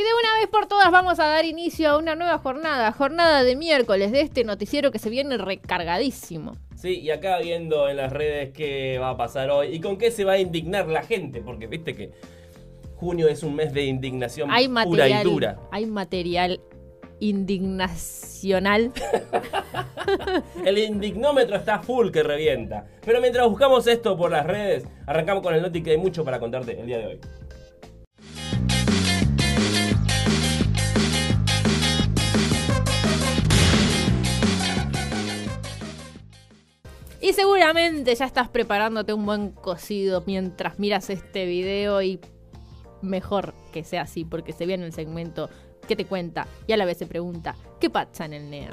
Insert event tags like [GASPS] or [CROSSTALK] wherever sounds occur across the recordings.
Y de una vez por todas vamos a dar inicio a una nueva jornada, jornada de miércoles de este noticiero que se viene recargadísimo. Sí, y acá viendo en las redes qué va a pasar hoy y con qué se va a indignar la gente, porque viste que junio es un mes de indignación Hay pura y dura. hay material indignacional. [LAUGHS] El indignómetro está full que revienta. Pero mientras buscamos esto por las redes, arrancamos con el noti que hay mucho para contarte el día de hoy. Y seguramente ya estás preparándote un buen cocido mientras miras este video y mejor que sea así porque se viene el segmento que te cuenta y a la vez se pregunta, ¿qué pasa en el NEA?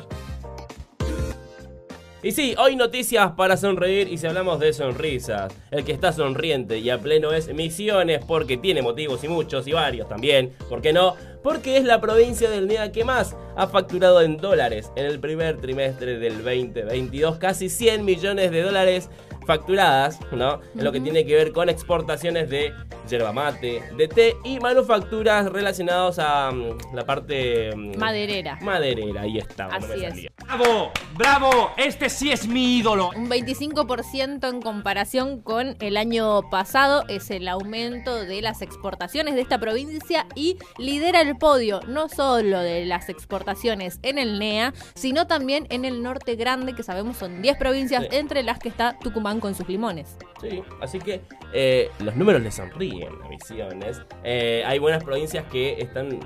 Y sí, hoy noticias para sonreír y si hablamos de sonrisas, el que está sonriente y a pleno es Misiones porque tiene motivos y muchos y varios también, ¿por qué no? Porque es la provincia del NEA que más ha facturado en dólares en el primer trimestre del 2022, casi 100 millones de dólares facturadas, ¿no? En lo que tiene que ver con exportaciones de yerba mate, de té y manufacturas relacionadas a mm, la parte mm, Maderera. maderera. Ahí estaba, no me Así es. salía. ¡Bravo! ¡Bravo! Este sí es mi ídolo. Un 25% en comparación con el año pasado es el aumento de las exportaciones de esta provincia y lidera el podio no solo de las exportaciones en el NEA, sino también en el norte grande, que sabemos son 10 provincias, Sí. entre las que está Tucumán con sus limones. Sí, así que eh, los números le sonríen a Misiones. Eh, hay buenas provincias que están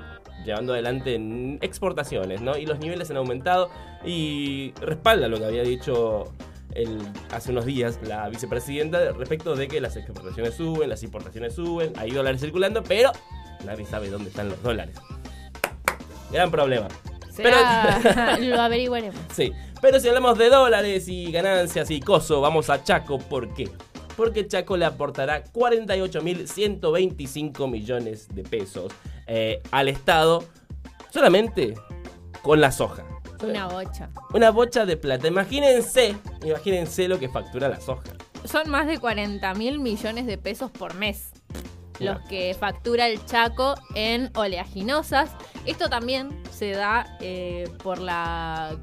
llevando adelante exportaciones, ¿no? Y los niveles han aumentado y respalda lo que había dicho el- hace unos días la vicepresidenta respecto de que las exportaciones suben, las importaciones suben, hay dólares circulando, pero nadie sabe dónde están los dólares. Gran problema. Será- [LAUGHS] lo averiguaremos. Sí, pero si hablamos de dólares y ganancias y coso, vamos a Chaco. ¿Por qué? Porque Chaco le aportará 48.125 millones de pesos eh, al Estado solamente con la soja. Una bocha. Una bocha de plata. Imagínense, imagínense lo que factura la soja. Son más de 40 mil millones de pesos por mes los que factura el Chaco en oleaginosas. Esto también se da eh, por la...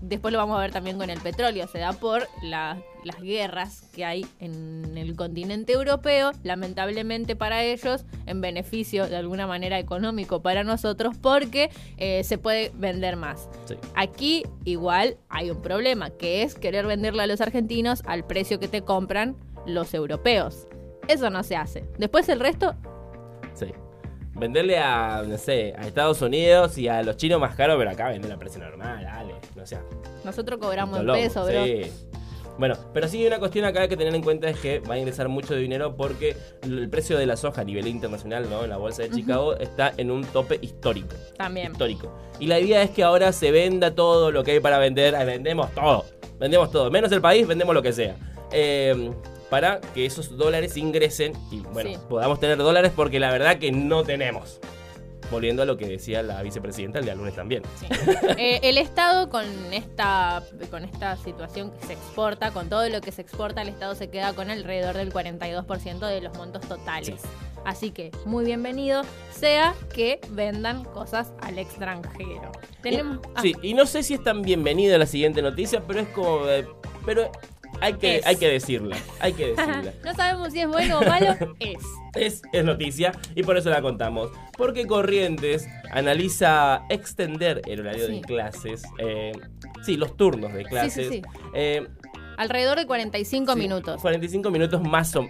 Después lo vamos a ver también con el petróleo. Se da por la- las guerras que hay en el continente europeo. Lamentablemente para ellos, en beneficio de alguna manera económico para nosotros, porque eh, se puede vender más. Sí. Aquí igual hay un problema, que es querer venderle a los argentinos al precio que te compran los europeos. Eso no se hace. Después el resto, Sí. Venderle a, no sé, a Estados Unidos y a los chinos más caros, pero acá venden a precio normal, dale. No sea, nosotros cobramos en peso, bro. sí. Bueno, pero sí una cuestión acá que tener en cuenta es que va a ingresar mucho de dinero porque el precio de la soja a nivel internacional, ¿no? En la bolsa de Chicago está en un tope histórico. También. Histórico. Y la idea es que ahora se venda todo lo que hay para vender. Vendemos todo. Vendemos todo. Menos el país, vendemos lo que sea. Eh, para que esos dólares ingresen y bueno, Sí. podamos tener dólares porque la verdad que no tenemos. Volviendo a lo que decía la vicepresidenta el día lunes también. Sí. Eh, el Estado con esta, con esta situación que se exporta, con todo lo que se exporta, el Estado se queda con alrededor del 42% de los montos totales. Sí. Así que muy bienvenido sea que vendan cosas al extranjero. Tenemos... ah, Sí, y no sé si es tan bienvenida la siguiente noticia, pero es como. de- pero hay que, Es. hay que decirla. Hay que decirla. no sabemos si es bueno o malo, [LAUGHS] es. Es, es noticia y por eso la contamos. Porque Corrientes analiza extender el horario Sí. de clases. eh, sí, los turnos de clases. sí. eh, Alrededor de 45 sí, minutos. 45 minutos más o,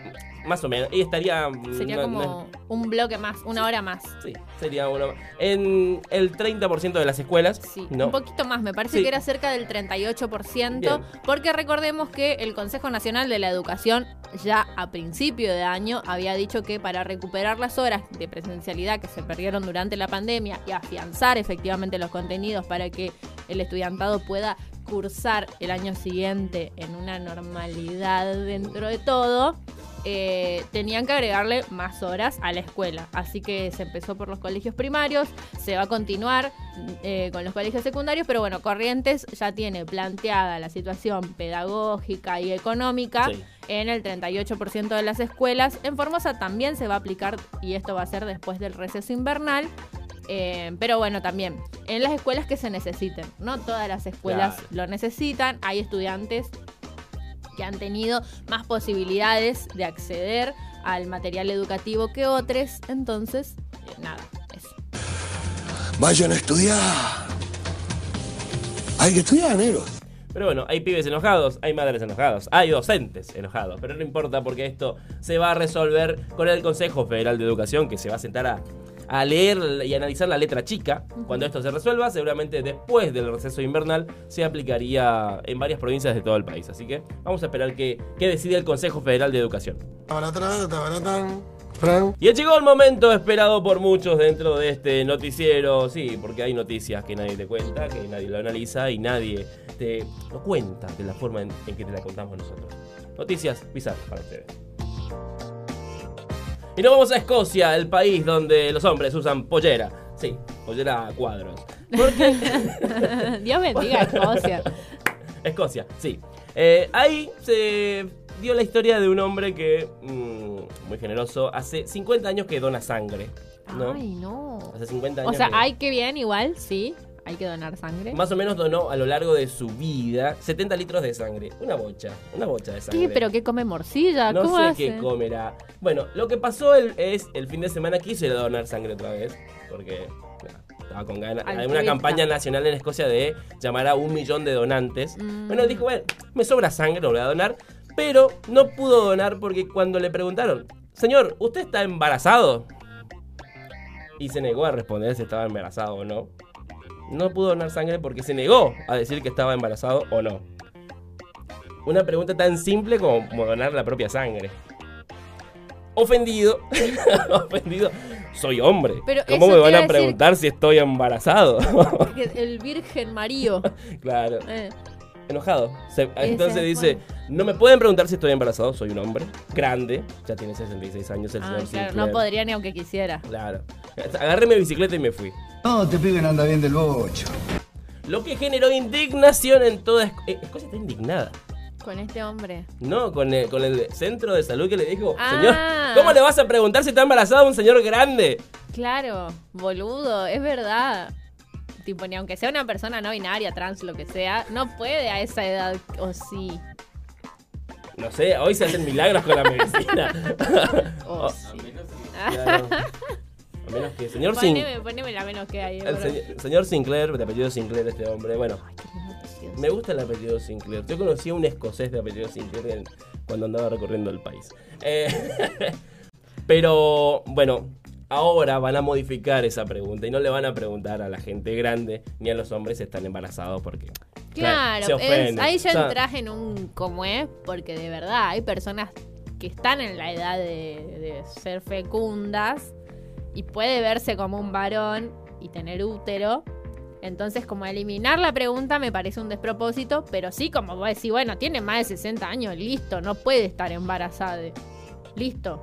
más o menos. Y estaría. Sería no- como no- un bloque más, una hora más. sí, sería uno. En el 30% de las escuelas. Sí, ¿no? un poquito más, me parece Sí. que era cerca del 38%, Bien. porque recordemos que el Consejo Nacional de la Educación ya a principio de año había dicho que para recuperar las horas de presencialidad que se perdieron durante la pandemia y afianzar efectivamente los contenidos para que el estudiantado pueda cursar el año siguiente en una normalidad dentro de todo, eh, tenían que agregarle más horas a la escuela. Así que se empezó por los colegios primarios, se va a continuar eh, con los colegios secundarios, pero bueno, Corrientes ya tiene planteada la situación pedagógica y económica Sí. en el 38% de las escuelas. En Formosa también se va a aplicar, y esto va a ser después del receso invernal, Eh, pero bueno, también en las escuelas que se necesiten. No todas las escuelas Claro. lo necesitan. Hay estudiantes que han tenido más posibilidades de acceder al material educativo que otros. Entonces, eh, nada, eso. Vayan a estudiar. Hay que estudiar, negro. Pero bueno, hay pibes enojados, hay madres enojados, hay docentes enojados, pero no importa porque esto se va a resolver con el Consejo Federal de Educación que se va a sentar a, a leer y analizar la letra chica. Cuando esto se resuelva, seguramente después del receso invernal se aplicaría en varias provincias de todo el país. Así que vamos a esperar que, que decide el Consejo Federal de Educación. Y llegó el momento esperado por muchos dentro de este noticiero, sí, porque hay noticias que nadie te cuenta, que nadie lo analiza y nadie te lo cuenta de la forma en, en que te la contamos nosotros. Noticias bizarras para ustedes. Y nos vamos a Escocia, el país donde los hombres usan pollera. Sí, pollera a cuadros. Porque [LAUGHS] Dios bendiga a Escocia. Escocia, sí. Eh, ahí se dio la historia de un hombre que, mm, muy generoso, hace 50 años que dona sangre. ¿no? Ay, no. Hace 50 años. O sea, que- hay que bien, igual, sí. Hay que donar sangre. Más o menos donó a lo largo de su vida 70 litros de sangre. Una bocha, una bocha de sangre. ¿Qué? ¿Pero qué come morcilla? No ¿Cómo sé hace? qué comerá. Bueno, lo que pasó el- es el fin de semana quiso ir a donar sangre otra vez. Porque estaba con ganas. Hay una campaña nacional en Escocia de llamar a un millón de donantes. Mm. Bueno, dijo, bueno, me sobra sangre, lo voy a donar. Pero no pudo donar porque cuando le preguntaron, señor, ¿usted está embarazado? Y se negó a responder si estaba embarazado o no. No pudo donar sangre porque se negó a decir que estaba embarazado o no. Una pregunta tan simple como, donar la propia sangre. Ofendido. [LAUGHS] Ofendido. Soy hombre. Pero ¿Cómo me van a preguntar si estoy embarazado? [LAUGHS] El Virgen Mario. claro. Eh, Enojado. Se- entonces es dice, no me pueden preguntar si estoy embarazado, soy un hombre, grande, ya tiene 66 años el ah, señor claro, no podría ni aunque quisiera. Claro. Agarré mi bicicleta y me fui. No, te pibe no anda bien del bocho. Lo que generó indignación en toda eh, Escocia. está indignada. Con este hombre. No, con el, con el centro de salud que le dijo, Ah. señor, ¿cómo le vas a preguntar si está embarazado a un señor grande? Claro, boludo, es verdad. Tipo, ni aunque sea una persona no binaria, trans, lo que sea, no puede a esa edad, o sí. No sé, hoy se hacen milagros con la [LAUGHS] medicina. Oh, sí. claro. A menos que señor Sin- Poneme, la menos que hay. el se- señor Sinclair, de apellido Sinclair este hombre, bueno, Me... me gusta el apellido Sinclair. Yo conocí a un escocés de apellido Sinclair cuando andaba recorriendo el país. Eh, [LAUGHS] pero bueno, ahora van a modificar esa pregunta y no le van a preguntar a la gente grande ni a los hombres si están embarazados porque Claro, se es- ahí ya O sea, entras en un como es, porque de verdad hay personas que están en la edad de, de ser fecundas y puede verse como un varón y tener útero. Entonces, como eliminar la pregunta me parece un despropósito, pero sí, como vos decís, bueno, tiene más de 60 años, listo, no puede estar embarazada. Listo.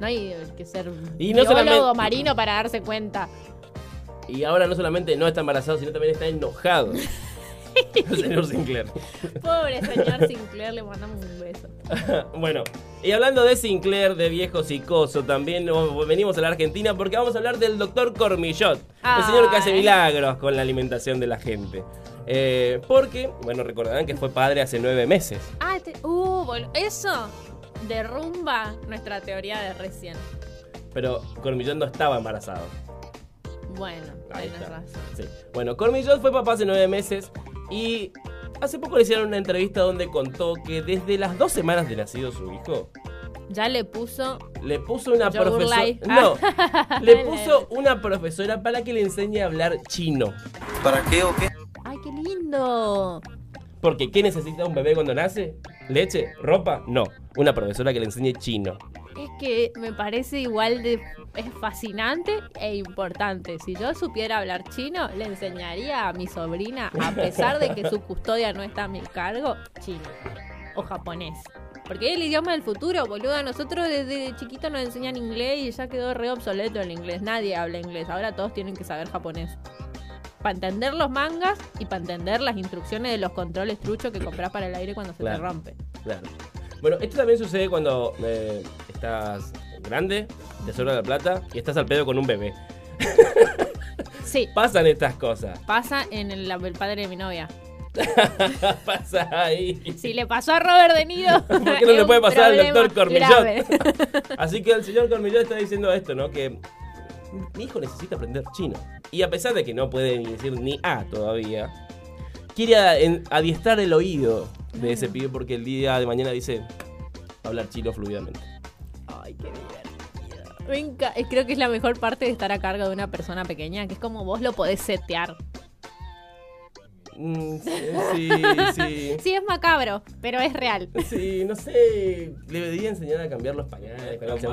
No hay que ser Y no solamente- marino para darse cuenta. Y ahora no solamente no está embarazado, sino también está enojado. [LAUGHS] el señor Sinclair. Pobre señor Sinclair, le mandamos un beso. [LAUGHS] bueno, y hablando de Sinclair, de viejo psicoso, también venimos a la Argentina porque vamos a hablar del doctor Cormillot, el señor que hace Ay. milagros con la alimentación de la gente. Eh, porque, bueno, recordarán que fue padre hace nueve meses. Ah, te- uh, bol- eso derrumba nuestra teoría de recién. Pero Cormillot no estaba embarazado. Bueno, Ahí tienes está. razón. Sí. Bueno, Cormillot fue papá hace nueve meses y hace poco le hicieron una entrevista donde contó que desde las dos semanas de nacido su hijo, Ya le puso. le puso una profesora. [LAUGHS] No, le [LAUGHS] puso una profesora para que le enseñe a hablar chino. ¿Para qué o qué? ¡Ay, qué lindo! Porque ¿qué necesita un bebé cuando nace? ¿Leche? ¿Ropa? No. Una profesora que le enseñe chino. Es que me parece igual de. Es fascinante e importante. Si yo supiera hablar chino, le enseñaría a mi sobrina, a pesar de que su custodia no está a mi cargo, chino o japonés. Porque es el idioma del futuro, boludo. A nosotros desde chiquito nos enseñan inglés y ya quedó re obsoleto el inglés. Nadie habla inglés. Ahora todos tienen que saber japonés. Para entender los mangas y para entender las instrucciones de los controles truchos que compras para el aire cuando se Claro. te rompe. Claro. Bueno, esto también sucede cuando eh, estás grande, te sobra la plata y estás al pedo con un bebé. [LAUGHS] Sí. Pasan estas cosas. Pasa en el, el padre de mi novia. [LAUGHS] Pasa ahí. Si le pasó a Robert De Niro. [LAUGHS] ¿Por qué no le puede pasar al doctor Cormillot? Así que el señor Cormillot está diciendo esto, ¿no? Que mi hijo necesita aprender chino. Y a pesar de que no puede ni decir ni A todavía, quiere adiestrar el oído de ese pibe porque el día de mañana dice hablar chino fluidamente. Ay, qué divertido. Me enca- eh, Creo que es la mejor parte de estar a cargo de una persona pequeña, que es como vos lo podés setear. Mm, sí, sí. Sí, [LAUGHS] es macabro, pero es real. Sí, no sé. Le debería enseñar a cambiar los pañales. ¿cómo se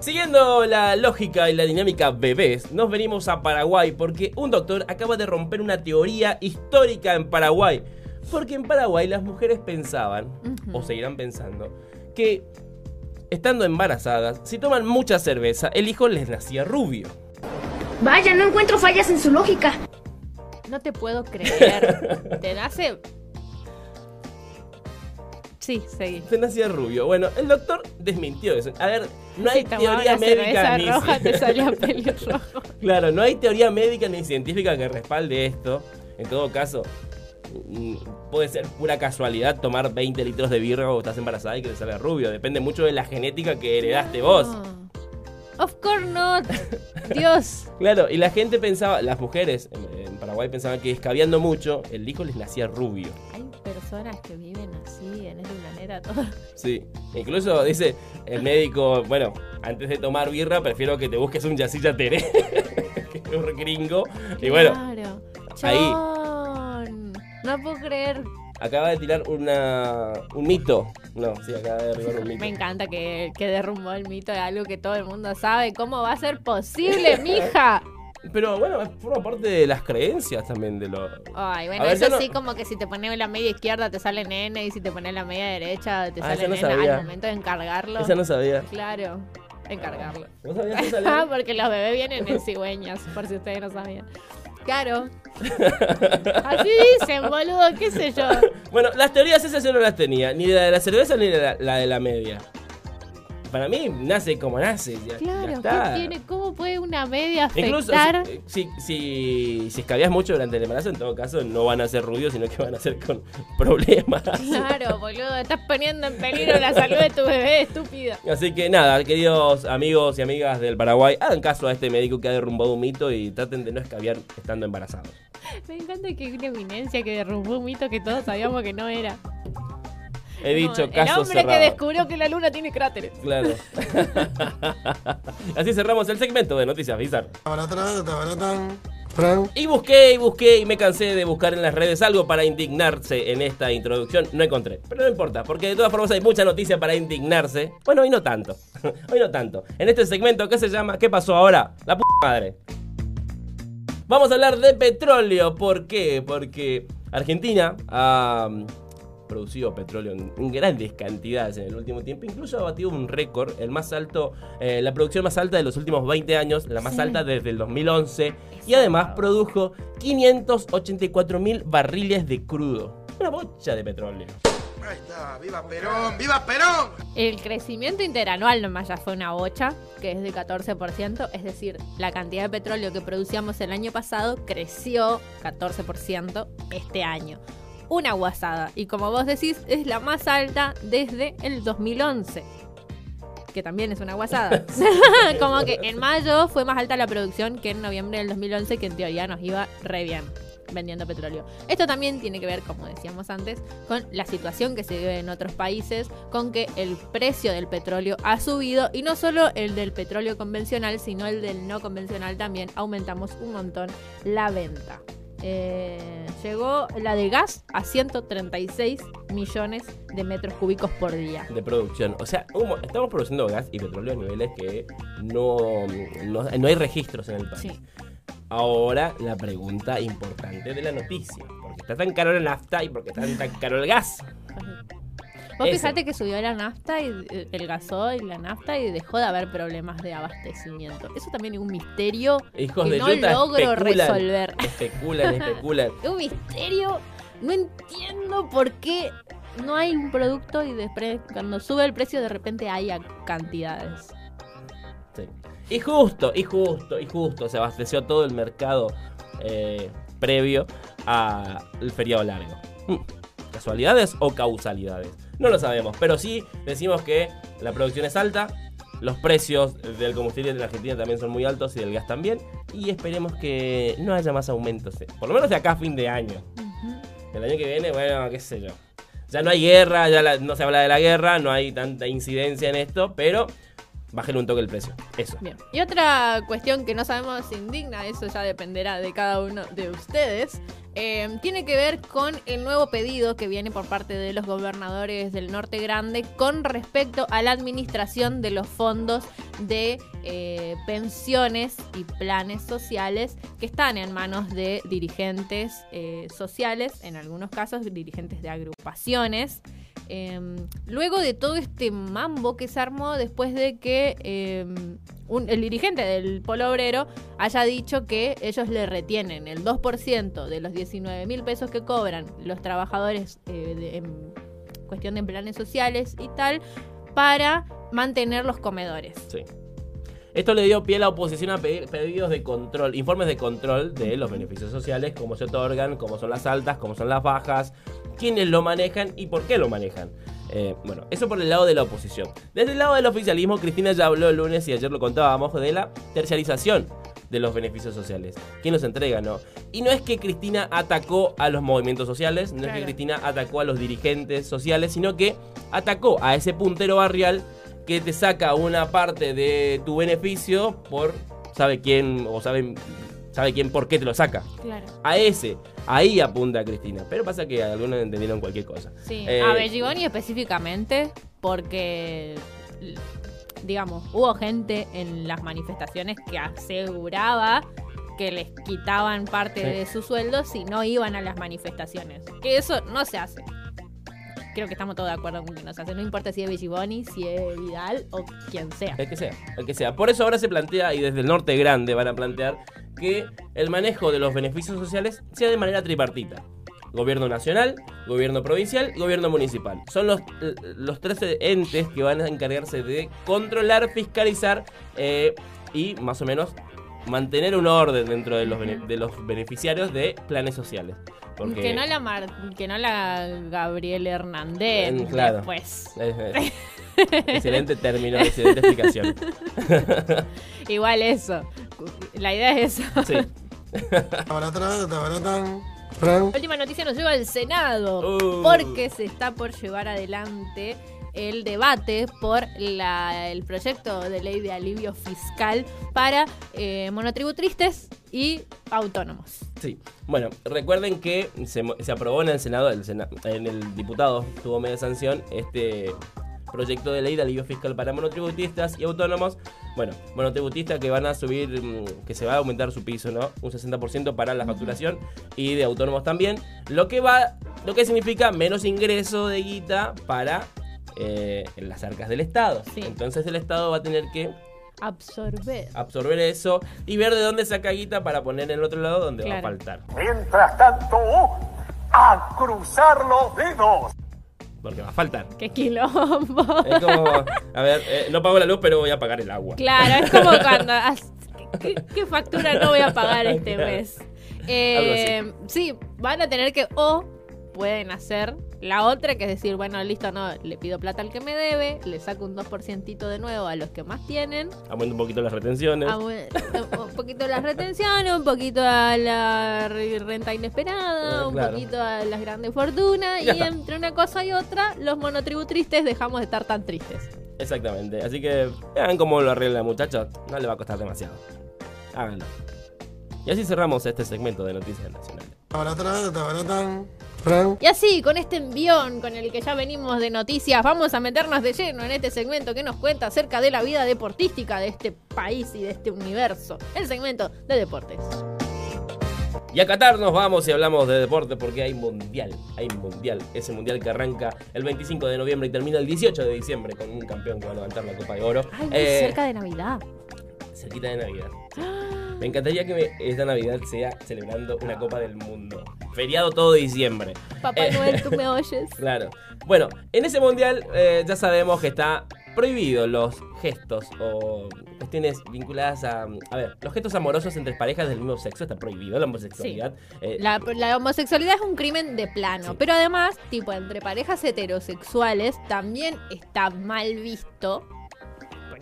Siguiendo la lógica y la dinámica bebés, nos venimos a Paraguay porque un doctor acaba de romper una teoría histórica en Paraguay. Porque en Paraguay las mujeres pensaban, o seguirán pensando, que estando embarazadas, si toman mucha cerveza, el hijo les nacía rubio. Vaya, no encuentro fallas en su lógica. No te puedo creer. [LAUGHS] Te nace. Sí, seguí. Se nacía rubio. Bueno, el doctor desmintió eso. A ver, no hay Si teoría médica ni roja, te salía [LAUGHS] pelirrojo. Claro, no hay teoría médica ni científica que respalde esto. En todo caso, mm, puede ser pura casualidad tomar 20 litros de birra o estás embarazada y que te salga rubio. Depende mucho de la genética que heredaste vos. Of course not. Dios. [LAUGHS] Claro, y la gente pensaba, las mujeres en, en Paraguay pensaban que escabeando mucho, el hijo les nacía rubio. Personas que viven así en este planeta todo. Sí. Incluso dice el médico, bueno, antes de tomar birra prefiero que te busques un yacilla teré. [LAUGHS] que es un gringo. Y bueno, Claro. ahí. No puedo creer. acaba de tirar una, un mito. No, sí, acaba de derribar un mito. Me encanta que, que derrumbó el mito de algo que todo el mundo sabe. ¿Cómo va a ser posible, mija? Pero bueno, forma parte de las creencias también de lo. Ay, bueno, ver, eso no- sí, como que si te pones la media izquierda te sale nene y si te pones la media derecha te Ah, sale no nena sabía. al momento de encargarlo. Esa no sabía. Claro, encargarlo. ¿No sabías que Ah, salía? [LAUGHS] porque los bebés vienen en cigüeñas, por si ustedes no sabían. Claro. [LAUGHS] Así dicen, boludo, qué sé yo. Bueno, las teorías esas yo no las tenía. Ni la de la cerveza ni la, la de la media. Para mí, nace como nace. Ya, ya Claro, está. ¿qué tiene? ¿Cómo puede una media Incluso afectar? si, si, si, si escabeas mucho durante el embarazo, en todo caso, no van a ser rubios, sino que van a ser con [LAUGHS] problemas. Claro, boludo, estás poniendo en peligro la salud de tu bebé, estúpido. Así que nada, queridos amigos y amigas del Paraguay, hagan caso a este médico que ha derrumbado un mito y traten de no escabiar estando embarazados. Me encanta que hay una eminencia que derrumbó un mito que todos sabíamos que no era. He dicho Como caso El hombre cerrado. que descubrió que la luna tiene cráteres. Claro. [LAUGHS] Así cerramos el segmento de Noticias Bizarras. Y busqué y busqué y me cansé de buscar en las redes algo para indignarse en esta introducción. No encontré. Pero no importa, porque de todas formas hay mucha noticia para indignarse. Bueno, hoy no tanto. [LAUGHS] hoy no tanto. En este segmento que se llama ¿Qué pasó ahora? La p madre. Vamos a hablar de petróleo. ¿Por qué? Porque Argentina ha producido petróleo en, grandes cantidades en el último tiempo. Incluso ha batido un récord, el más alto, eh, la producción más alta de los últimos 20 años, la más Sí. alta desde el 2011. Y además produjo 584 mil barriles de crudo. Una bocha de petróleo. Ahí está, viva Perón, viva Perón. El crecimiento interanual nomás ya fue una bocha, que es de 14%, es decir, la cantidad de petróleo que producíamos el año pasado creció 14% este año. Una guasada, y como vos decís, es la más alta desde el 2011. Que también es una guasada. [LAUGHS] [LAUGHS] como que en mayo fue más alta la producción que en noviembre del 2011, que en teoría nos iba re bien vendiendo petróleo. Esto también tiene que ver, como decíamos antes, con la situación que se vive en otros países, con que el precio del petróleo ha subido y no solo el del petróleo convencional, sino el del no convencional también aumentamos un montón la venta. Eh, llegó la de gas a 136 millones de metros cúbicos por día. de producción. O sea, estamos produciendo gas y petróleo a niveles que no, no, no hay registros en el país. Sí. Ahora la pregunta importante de la noticia. ¿Por qué está tan caro la nafta y por qué está tan caro el gas? Vos Eso. fijate que subió la nafta y eh, el gasoil, la nafta y dejó de haber problemas de abastecimiento. Eso también es un misterio Hijos que de no logro especulan, resolver. Especulan, [LAUGHS] especulan. Es un misterio. No entiendo por qué no hay un producto y después cuando sube el precio de repente hay cantidades. Sí. Y justo, y justo, y justo se abasteció todo el mercado eh, previo al feriado largo. Hmm, ¿Casualidades o causalidades? No lo sabemos, pero sí decimos que la producción es alta, los precios del combustible en la Argentina también son muy altos y del gas también. Y esperemos que no haya más aumentos, eh, por lo menos de acá a fin de año. El año que viene, bueno, qué sé yo. Ya no hay guerra, ya la- no se habla de la guerra, no hay tanta incidencia en esto, pero bajen un toque el precio. Eso. Bien. Y otra cuestión que no sabemos si indigna, eso ya dependerá de cada uno de ustedes, eh, tiene que ver con el nuevo pedido que viene por parte de los gobernadores del Norte Grande con respecto a la administración de los fondos de eh, pensiones y planes sociales que están en manos de dirigentes eh, sociales, en algunos casos dirigentes de agrupaciones. Eh, luego de todo este mambo que se armó después de que un- el dirigente del Polo Obrero haya dicho que ellos le retienen el 2% de los 19 mil pesos que cobran los trabajadores eh, de- en cuestión de planes sociales y tal para mantener los comedores. Sí. Esto le dio pie a la oposición a pedir pedidos de control, informes de control de los beneficios sociales, cómo se otorgan, cómo son las altas, cómo son las bajas, quiénes lo manejan y por qué lo manejan. Eh, bueno, eso por el lado de la oposición. Desde el lado del oficialismo, Cristina ya habló el lunes y ayer lo contábamos de la terciarización de los beneficios sociales. ¿Quién los entrega, no? Y no es que Cristina atacó a los movimientos sociales, no es que. Cristina atacó a los dirigentes sociales, sino que atacó a ese puntero barrial que te saca una parte de tu beneficio por sabe quién o sabe, sabe quién por qué te lo saca. Claro. A ese, ahí apunta Cristina. Pero pasa que algunos entendieron cualquier cosa. Sí, Eh, a Belliboni específicamente, porque, digamos, hubo gente en las manifestaciones que aseguraba que les quitaban parte Sí. de su sueldo si no iban a las manifestaciones. Que eso no se hace. Creo que estamos todos de acuerdo con que no se hace. No importa si es Belliboni, si es Vidal o quien sea. El que sea, el que sea. Por eso ahora se plantea, y desde el norte grande van a plantear, que el manejo de los beneficios sociales sea de manera tripartita. Gobierno nacional, gobierno provincial gobierno municipal. Son los, los tres entes que van a encargarse de controlar, fiscalizar eh, y más o menos mantener un orden dentro de los, bene- de los beneficiarios de planes sociales. Porque, Que no la Mar- que no la Gabriel Hernández Mm, claro. después. Eh, [LAUGHS] excelente término, excelente explicación. [LAUGHS] Igual eso. La idea es eso. Sí. [LAUGHS] La última noticia nos lleva al Senado Uh. porque se está por llevar adelante el debate por la- el proyecto de ley de alivio fiscal para eh, monotributristas y autónomos. Sí, bueno, recuerden que se, aprobó en el Senado, el Sena- en el diputado tuvo media sanción este proyecto de ley de alivio fiscal para monotributistas y autónomos. Bueno, monotributistas que van a subir, mm, que se va a aumentar su piso, ¿no? Un 60% para la facturación y de autónomos también. Lo que va, lo que significa menos ingreso de guita para eh, en las arcas del Estado. Sí. Entonces el Estado va a tener que Absorber. absorber eso y ver de dónde saca guita para poner en el otro lado donde va a faltar. Mientras tanto, a cruzar los dedos. Porque va a faltar. ¡Qué quilombo! Es como, a ver, eh, no pago la luz, pero voy a pagar el agua. Claro, es como [LAUGHS] cuando... ¿Qué, qué factura no voy a pagar este Claro. mes? Eh, sí, van a tener que... O pueden hacer la otra, que es decir, bueno, listo, no, le pido plata al que me debe, le saco un 2% de nuevo a los que más tienen, Aumenta un poquito las retenciones. un, poquito las retenciones, un poquito a la re- renta inesperada, Eh, un claro. poquito a las grandes fortunas, y está. entre una cosa y otra, los monotributristes dejamos de estar tan tristes. Exactamente. Así que vean cómo lo arregla la muchacha. No le va a costar demasiado. Háganlo. Y así cerramos este segmento de Noticias Nacionales. Y así, con este envión con el que ya venimos de noticias, vamos a meternos de lleno en este segmento que nos cuenta acerca de la vida deportística de este país y de este universo. El segmento de deportes. Y a Qatar nos vamos y hablamos de deporte porque hay mundial. Hay mundial. Ese mundial que arranca el 25 de noviembre y termina el 18 de diciembre con un campeón que va a levantar la Copa de Oro. Ay, muy Eh, cerca de Navidad. cerquita de Navidad. [GASPS] Me encantaría que me- esta Navidad sea celebrando una Copa del Mundo. Feriado todo diciembre. Papá Eh, Noel, [LAUGHS] tú me oyes. Claro. Bueno, en ese mundial eh, ya sabemos que está prohibido los gestos o cuestiones vinculadas a... A ver, los gestos amorosos entre parejas del mismo sexo está prohibido, la homosexualidad. eh, La, la homosexualidad es un crimen de plano, Sí. pero además, tipo, entre parejas heterosexuales también está mal visto,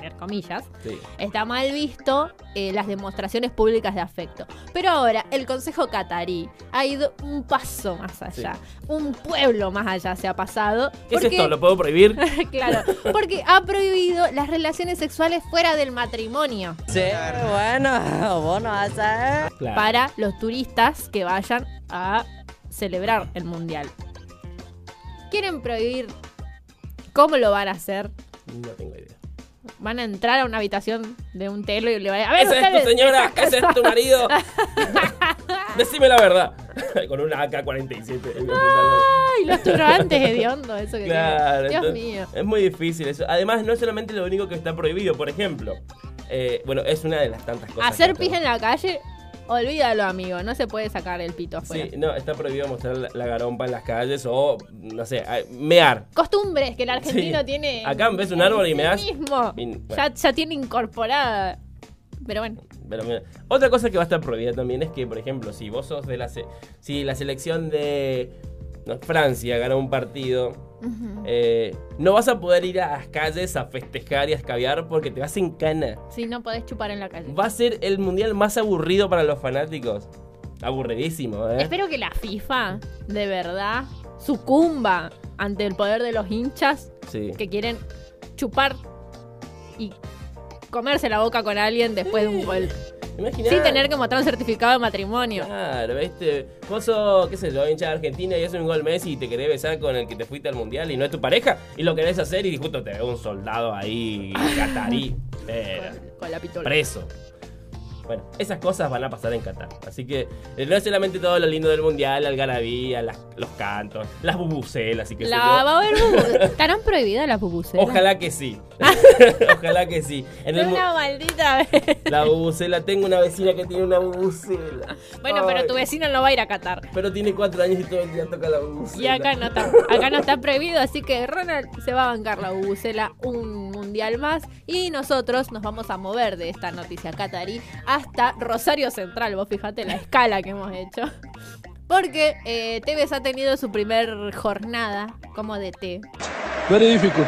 poner comillas, sí. está mal visto eh, las demostraciones públicas de afecto. Pero ahora, el Consejo Catarí ha ido un paso más allá, un pueblo más allá se ha pasado. ¿Qué es esto? ¿Lo puedo prohibir? [LAUGHS] claro, porque ha prohibido las relaciones sexuales fuera del matrimonio Sí, bueno, vos no vas a... Claro. para los turistas que vayan a celebrar el mundial. ¿Quieren prohibir? ¿Cómo lo van a hacer? No tengo idea. Van a entrar a una habitación de un telo y le van a... a ver, ¿Esa es tu señora? ¿Ese es tu marido? [LAUGHS] Decime la verdad. [LAUGHS] Con una AK-47. Ay, los turbantes hediondo, eso que Claro. Dios entonces, mío. Es muy difícil eso. Además, no es solamente lo único que está prohibido. Por ejemplo, eh, bueno, es una de las tantas cosas. Hacer pis en la calle, olvídalo, amigo. No se puede sacar el pito afuera. Sí, no, está prohibido mostrar la, la garompa en las calles o, no sé, mear. Costumbres que el argentino Sí. tiene. Acá ves un árbol y sí das- mismo. y- bueno. Ya, ya tiene incorporada. Pero bueno. Pero mira, otra cosa que va a estar prohibida también es que, por ejemplo, si vos sos de la... se- si la selección de no, Francia gana un partido, eh, no vas a poder ir a las calles a festejar y a escabiar porque te vas en cana. Si no podés chupar en la calle. Va a ser el mundial más aburrido para los fanáticos. Aburridísimo, ¿eh? Espero que la FIFA, de verdad, sucumba ante el poder de los hinchas Sí. que quieren chupar y comerse la boca con alguien después de un gol. Imaginá- Sin tener que mostrar un certificado de matrimonio. Claro, ¿viste? Vos sos, qué sé yo, hincha de Argentina y haces un gol Messi y te querés besar con el que te fuiste al mundial y no es tu pareja y lo querés hacer y justo te ve un soldado ahí, [LAUGHS] catarí, Con, con la pistola. preso. Bueno, esas cosas van a pasar en Qatar. Así que eh, no es solamente todo lo lindo del mundial, la algarabía, las- los cantos, las bubucelas y que La, va a haber [LAUGHS] bubu- ¿Estarán prohibidas las bubucelas? Ojalá que sí. [LAUGHS] Ojalá que sí. En el Una maldita vez. la bubucela, tengo una vecina que tiene una bubucela. Bueno, pero tu vecino no va a ir a Qatar. Pero tiene cuatro años y todo el día toca la bubucela. Y acá no está, acá no está prohibido, así que Ronald se va a bancar la bubucela un mundial más y nosotros nos vamos a mover de esta noticia catarí hasta Rosario Central. Vos fijate la escala que hemos hecho. Porque eh, Tevez ha tenido su primer jornada como DT Very difficult.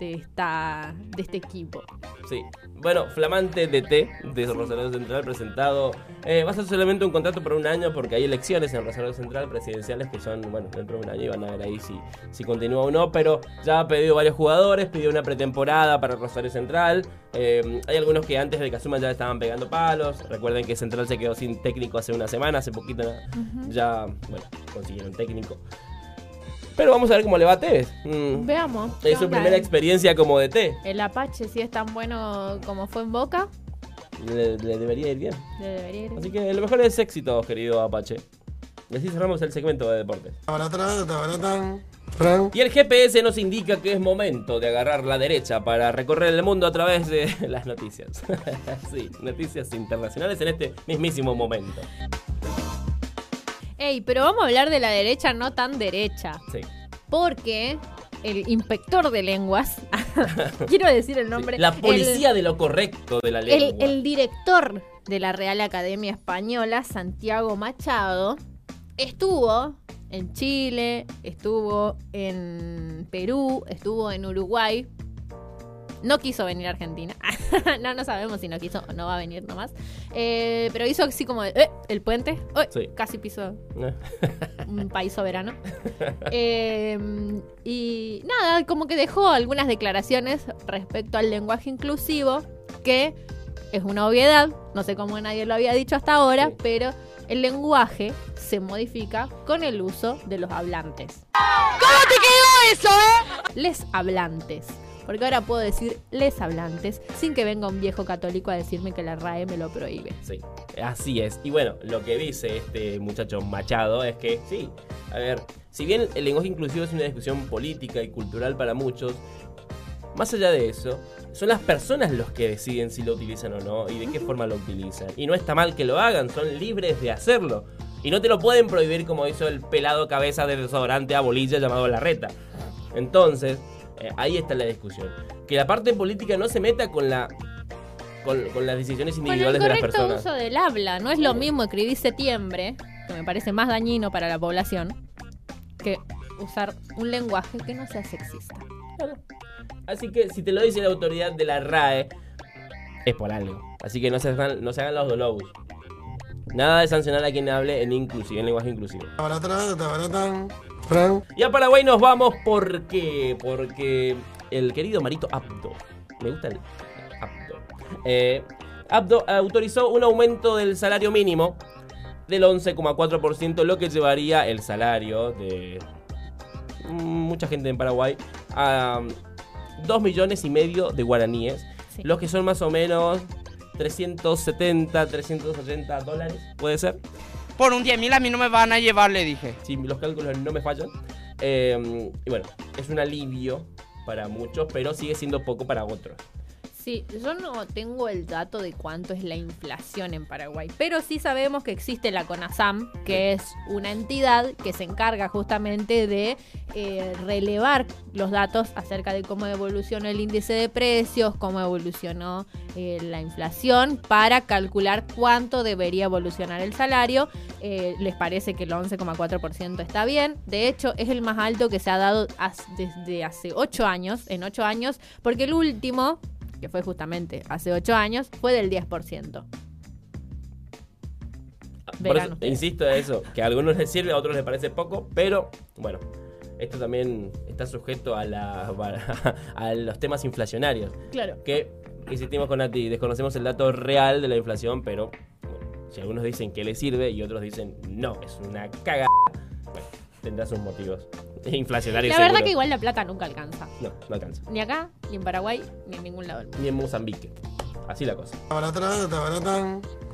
De, esta, de este equipo. Sí. Bueno, flamante DT de Rosario Central presentado. Eh, va a ser solamente un contrato por un año porque hay elecciones en Rosario Central presidenciales que son, bueno, dentro de un año y van a ver ahí si, si continúa o no. Pero ya ha pedido varios jugadores, pidió una pretemporada para Rosario Central. Eh, hay algunos que antes de Kazuma ya estaban pegando palos. Recuerden que Central se quedó sin técnico hace una semana, hace poquito ya, bueno, consiguieron técnico. Pero vamos a ver cómo le va a Tevez. Mm. Veamos. ¿qué Es su primera experiencia como DT. El Apache, si es tan bueno como fue en Boca, Le, le debería ir bien. le debería ir. Así que lo mejor es éxito, querido Apache. Y así cerramos el segmento de deportes. Y el GPS nos indica que es momento de agarrar la derecha para recorrer el mundo a través de [LAUGHS] las noticias. [LAUGHS] sí, noticias internacionales en este mismísimo momento. Ey, pero vamos a hablar de la derecha no tan derecha. Sí. Porque el inspector de lenguas, [LAUGHS] quiero decir el nombre, La el- policía de lo correcto de la el, lengua. el director de la Real Academia Española, Santiago Machado, estuvo en Chile, estuvo en Perú, estuvo en Uruguay. No quiso venir a Argentina. [LAUGHS] no, no sabemos si no quiso o no va a venir nomás. Eh, pero hizo así como de, "Eh, el puente. Sí. Casi piso [LAUGHS] un país soberano. [LAUGHS] Eh, y nada, como que dejó algunas declaraciones respecto al lenguaje inclusivo, que es una obviedad, no sé cómo nadie lo había dicho hasta ahora, Sí. pero el lenguaje se modifica con el uso de los hablantes. ¿Cómo te quedó eso, eh? Les hablantes. Porque ahora puedo decir les hablantes sin que venga un viejo católico a decirme que la RAE me lo prohíbe. Sí, así es. Y bueno, lo que dice este muchacho Machado es que sí, a ver, si bien el lenguaje inclusivo es una discusión política y cultural para muchos, más allá de eso, son las personas los que deciden si lo utilizan o no y de qué forma lo utilizan. Y no está mal que lo hagan, son libres de hacerlo. Y no te lo pueden prohibir como hizo el pelado cabeza de desodorante a bolilla llamado La Reta. Entonces, Eh, ahí está la discusión. Que la parte política no se meta con la con, con las decisiones Con el individuales de las correcto personas. uso del habla, no es lo mismo escribir septiembre, que me parece más dañino para la población, que usar un lenguaje que no sea sexista. Así que si te lo dice la autoridad de la RAE, es por algo. Así que no se hagan, no se hagan los dolobos. Nada de sancionar a quien hable en inclusivo, en lenguaje inclusivo. Y a Paraguay nos vamos porque porque el querido Marito Abdo, me gusta el Abdo, eh, Abdo autorizó un aumento del salario mínimo del 11,4%, lo que llevaría el salario de mucha gente en Paraguay a 2 millones y medio de guaraníes, Sí. los que son más o menos 370, 380 dólares, ¿puede ser? Por un 10 mil a mí no me van a llevar, le dije. si los cálculos no me fallan. Eh, y bueno, es un alivio para muchos, pero sigue siendo poco para otros. Sí, yo no tengo el dato de cuánto es la inflación en Paraguay, pero sí sabemos que existe la CONASAM, que es una entidad que se encarga justamente de eh, relevar los datos acerca de cómo evolucionó el índice de precios, cómo evolucionó eh, la inflación, para calcular cuánto debería evolucionar el salario. Eh, les parece que el 11,4% está bien. De hecho, es el más alto que se ha dado desde hace 8 años, en 8 años, porque el último que fue justamente hace 8 años, fue del 10%. Por eso, insisto en eso, que a algunos les sirve, a otros les parece poco, pero bueno, esto también está sujeto a, la, [LAUGHS] a los temas inflacionarios. Claro. Que insistimos con Nati, desconocemos el dato real de la inflación, pero bueno, si algunos dicen que le sirve y otros dicen no, es una cagada, bueno, tendrá sus motivos [LAUGHS] inflacionarios. La verdad que igual la plata nunca alcanza. No, no alcanza. Ni acá, ni en Paraguay, ni en ningún lado del mundo. Ni en Mozambique. Así la cosa.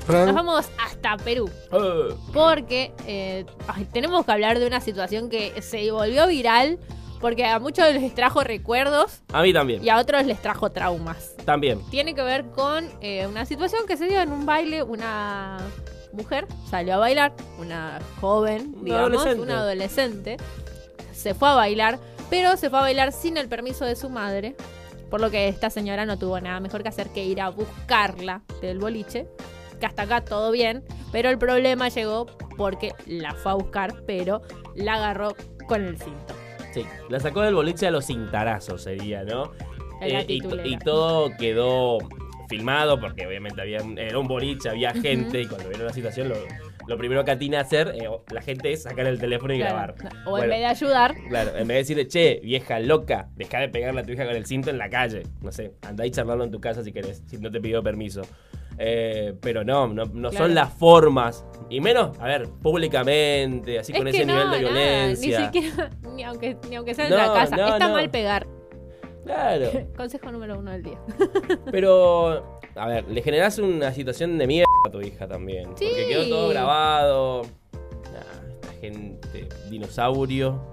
Nos vamos hasta Perú. Eh, Porque eh, ay, tenemos que hablar de una situación que se volvió viral. Porque a muchos les trajo recuerdos a mí también. y a otros les trajo traumas. También. Tiene que ver con eh, una situación que se dio en un baile. Una mujer salió a bailar, una joven, Una digamos, adolescente. una adolescente. Se fue a bailar, pero se fue a bailar sin el permiso de su madre. Por lo que esta señora no tuvo nada mejor que hacer que ir a buscarla del boliche. Que hasta acá todo bien. Pero el problema llegó porque la fue a buscar, pero la agarró con el cinto. Sí, la sacó del boliche a los cintarazos, sería, ¿no? Eh, y, todo quedó filmado porque obviamente había era un boliche, había gente y cuando vieron la situación lo, lo primero que atina a hacer eh, la gente es sacar el teléfono y Claro. grabar. O Bueno, en vez de ayudar, Claro, en vez de decirle, che, vieja loca, deja de pegarle a tu hija con el cinto en la calle. No sé, andá y charlarlo en tu casa si querés, si no te pidió permiso. Eh, pero no, no, no Claro. son las formas. Y menos, a ver, públicamente, así es con ese no, nivel de nada, violencia. Ni siquiera, [LAUGHS] ni aunque, ni aunque sea en No, la casa. Está mal pegar. Claro. [LAUGHS] Consejo número uno del día. Pero, a ver, le generás una situación de mierda a tu hija también. Sí. Porque quedó todo grabado. Nah, esta gente, dinosaurio,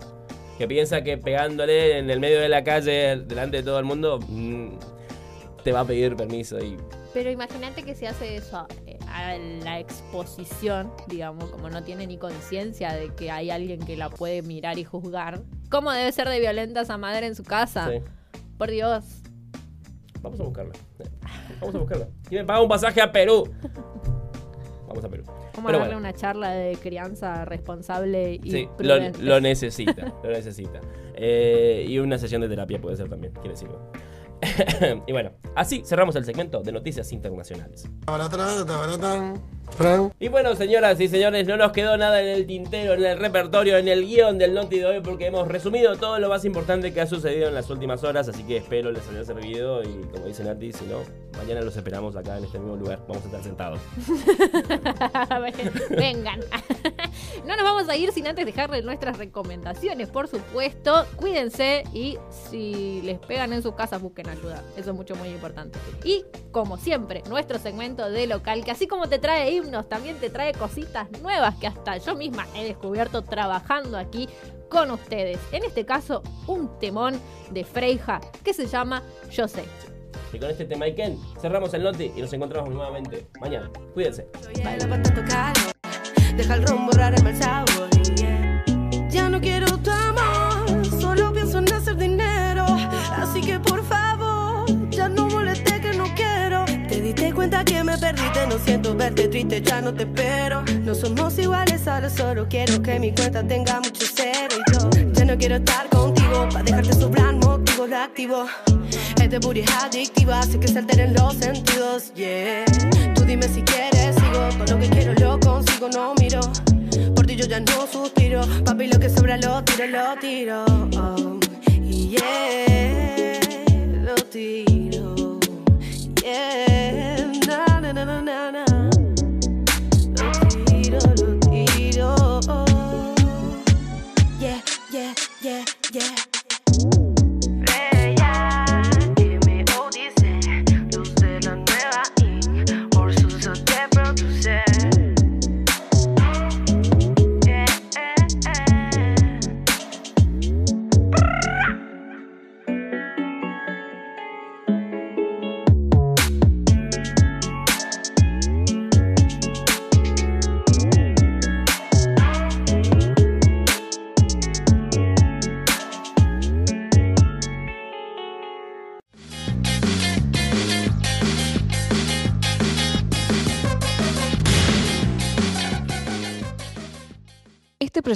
que piensa que pegándole en el medio de la calle, delante de todo el mundo, mm, te va a pedir permiso. Y Pero imagínate que se hace eso a la exposición, digamos, como no tiene ni conciencia de que hay alguien que la puede mirar y juzgar. ¿Cómo debe ser de violenta esa madre en su casa? sí, Por Dios. Vamos a buscarla. Vamos a buscarla. ¿Quién me paga un pasaje a Perú? Vamos a Perú. Vamos Pero a darle bueno. una charla de crianza responsable y Sí, lo, lo necesita, lo necesita. [LAUGHS] Eh, y una sesión de terapia puede ser también, quiere decirlo. [LAUGHS] y bueno, así cerramos el segmento de noticias internacionales. Y bueno, señoras y señores, no nos quedó nada en el tintero, en el repertorio, en el guion del Noti de hoy, porque hemos resumido todo lo más importante que ha sucedido en las últimas horas, así que espero les haya servido y como dice Nati, si no, mañana los esperamos acá en este mismo lugar, vamos a estar sentados. [LAUGHS] Vengan. [LAUGHS] No nos vamos a ir sin antes dejarles nuestras recomendaciones, por supuesto. Cuídense y si les pegan en sus casas, busquen ayuda. Eso es mucho, muy importante. Y como siempre, nuestro segmento de local, que así como te trae himnos, también te trae cositas nuevas que hasta yo misma he descubierto trabajando aquí con ustedes. En este caso, un temón de Freija que se llama Yo sé. Y con este tema Iken, cerramos el Noti y nos encontramos nuevamente mañana. Cuídense. Deja el ron borrar el mal sabor. yeah. Ya no quiero ya no te espero. No somos iguales, ahora solo quiero que mi cuenta tenga mucho cero. Y yo ya no quiero estar contigo, para dejarte sobrar motivos lo activo. Este booty es adictivo, hace que se alteren los sentidos, yeah. Tú dime si quieres, sigo, todo lo que quiero lo consigo, no miro. Por ti yo ya no suspiro, papi lo que sobra lo tiro, lo tiro. Oh, yeah, lo tiro, yeah, na na na yeah, yeah,